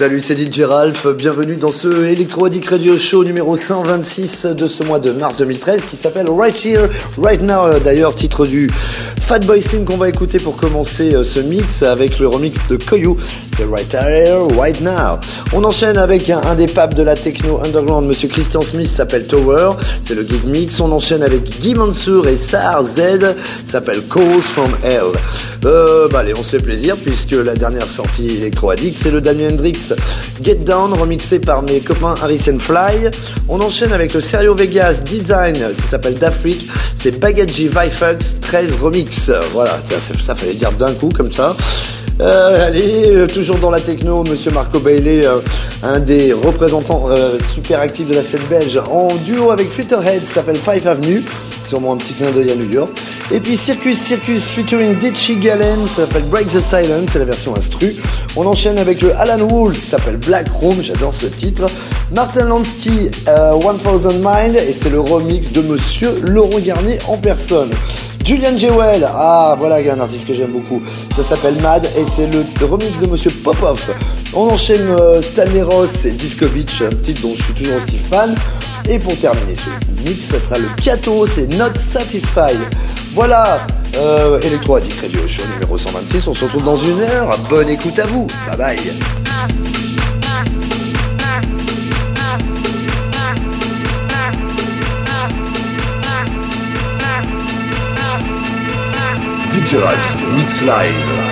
Salut, c'est DJ Ralph. Bienvenue dans ce Electro Addict Radio Show numéro 126 de ce mois de mars 2013 qui s'appelle Right Here, Right Now. D'ailleurs, titre du Fatboy Slim qu'on va écouter pour commencer euh, ce mix avec le remix de Koyu. Right Now. On enchaîne avec un, des papes de la techno underground, monsieur Christian Smith, s'appelle Tower. C'est le gig mix. On enchaîne avec Guy Mansour et Sar Z, s'appelle Calls from Hell. Euh, bah allez, on se fait plaisir puisque la dernière sortie Addict, c'est le Damien Hendrix Get Down, remixé par mes copains Harrison Fly. On enchaîne avec le Serio Vegas Design, ça s'appelle d'Afrique. C'est Bagadji Vifux 13 remix. Voilà, ça, ça fallait dire d'un coup comme ça. Euh, allez, euh, toujours dans la techno, Monsieur Marco Bailey, euh, un des représentants super actifs de la scène belge, en duo avec Filterhead, s'appelle Five Avenue, sûrement un petit clin d'œil à New York. Et puis Circus Circus featuring Ditchy Galen, ça s'appelle Break the Silence, c'est la version instru. On enchaîne avec le Alan Wool, ça s'appelle Black Room, j'adore ce titre. Martin Lansky, One Thousand Mind, et c'est le remix de Monsieur Laurent Garnier en personne. Julian Jewell, ah voilà un artiste que j'aime beaucoup. Ça s'appelle Mad et c'est le remix de Monsieur Popoff. On enchaîne euh, Stanley Ross et Disco Beach, un titre dont je suis toujours aussi fan. Et pour terminer ce mix, ça sera le Piato, c'est Not Satisfied. Voilà, euh, Electro Addict Radio Show numéro 126. On se retrouve dans une heure. Bonne écoute à vous. Bye bye. Cultural Roots Live.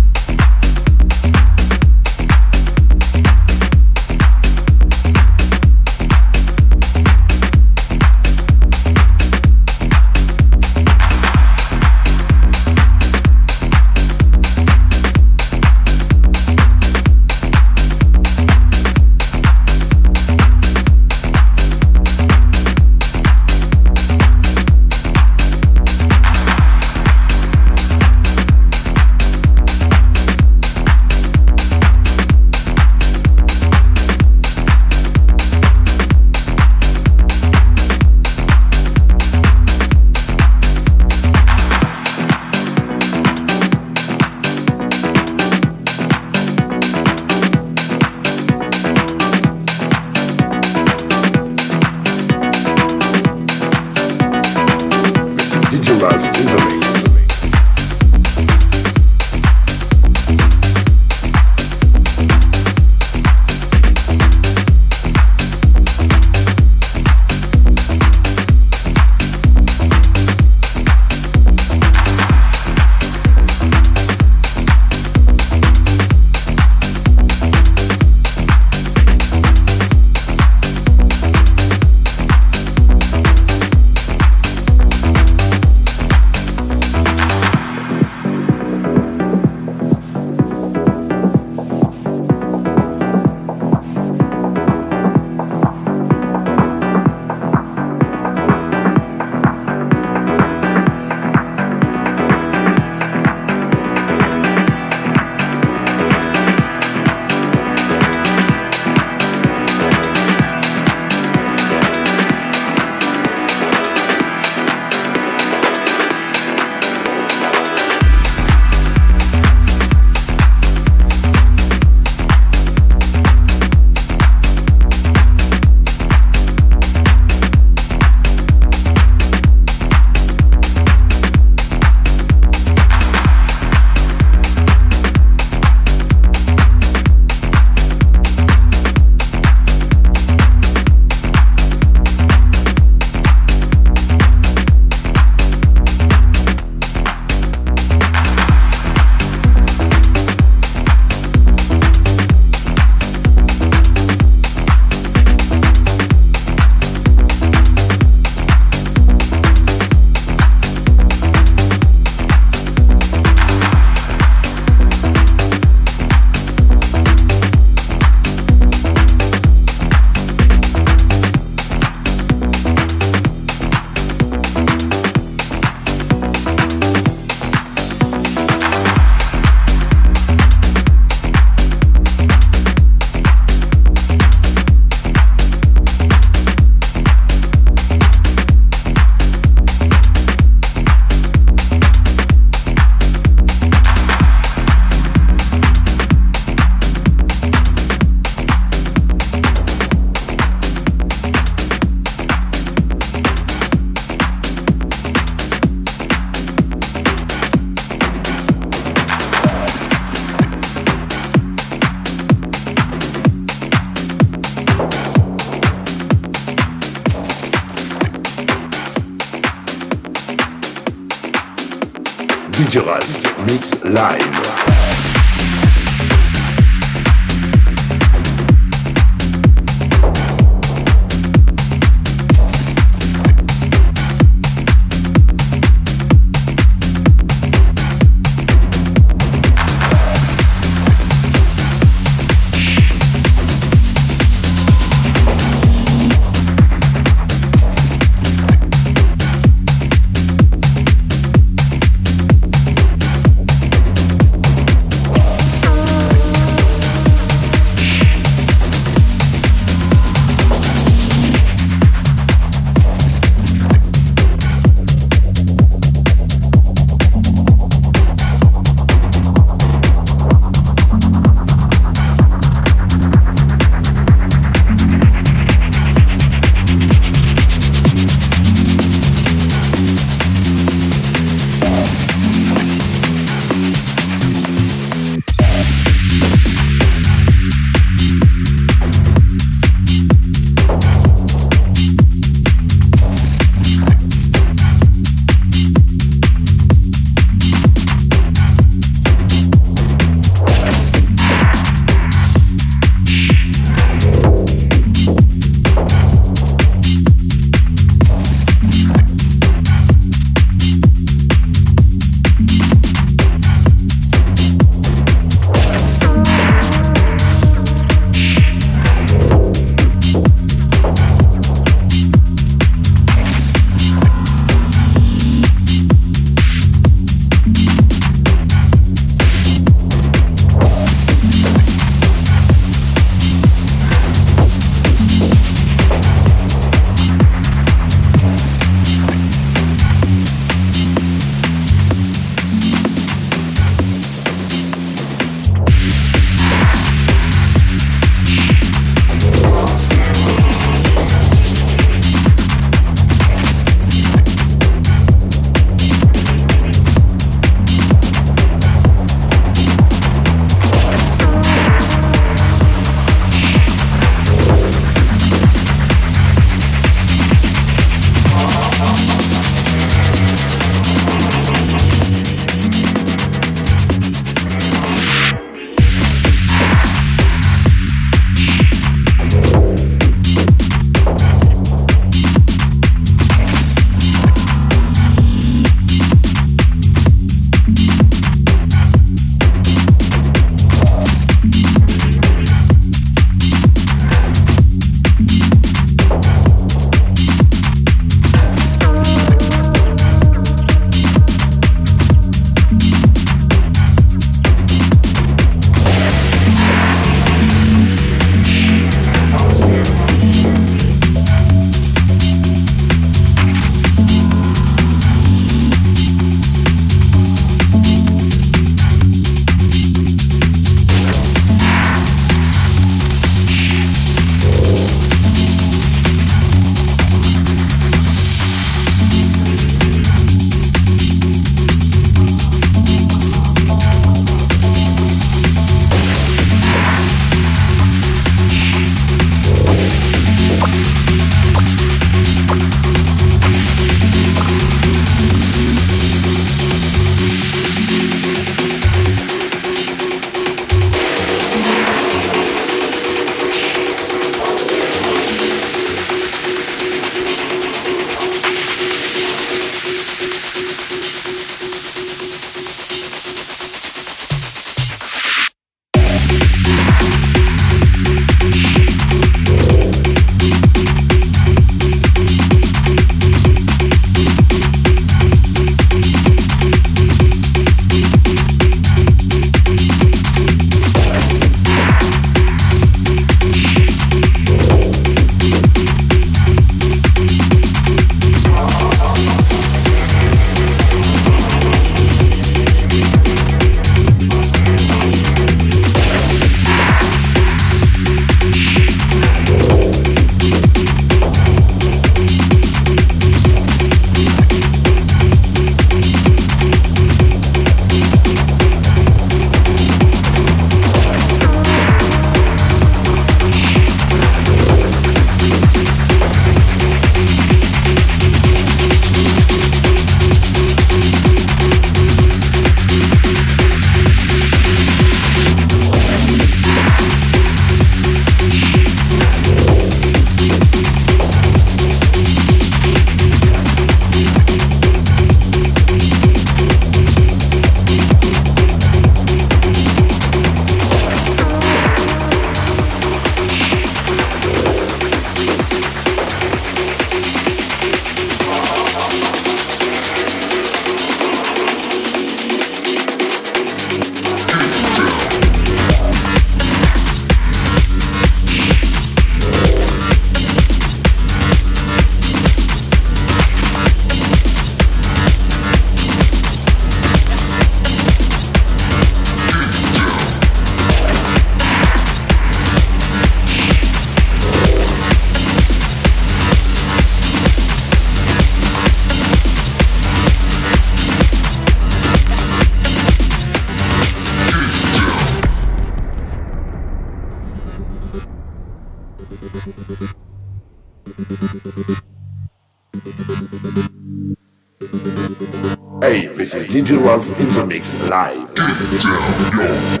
This is DJ Ralph in the mix live.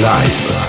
Get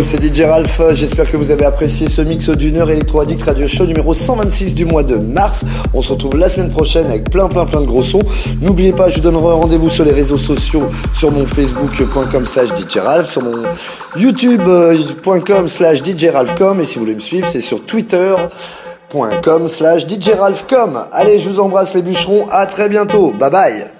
c'est DJ Ralph. J'espère que vous avez apprécié ce mix d'une heure Electro Addict Radio Show numéro 126 du mois de mars. On se retrouve la semaine prochaine avec plein plein plein de gros sons. N'oubliez pas, je vous donnerai rendez-vous sur les réseaux sociaux, sur mon facebook.com slash DJ sur mon youtube.com slash DJ et si vous voulez me suivre, c'est sur twitter.com slash DJ Ralphcom. Allez, je vous embrasse les bûcherons. À très bientôt. Bye bye.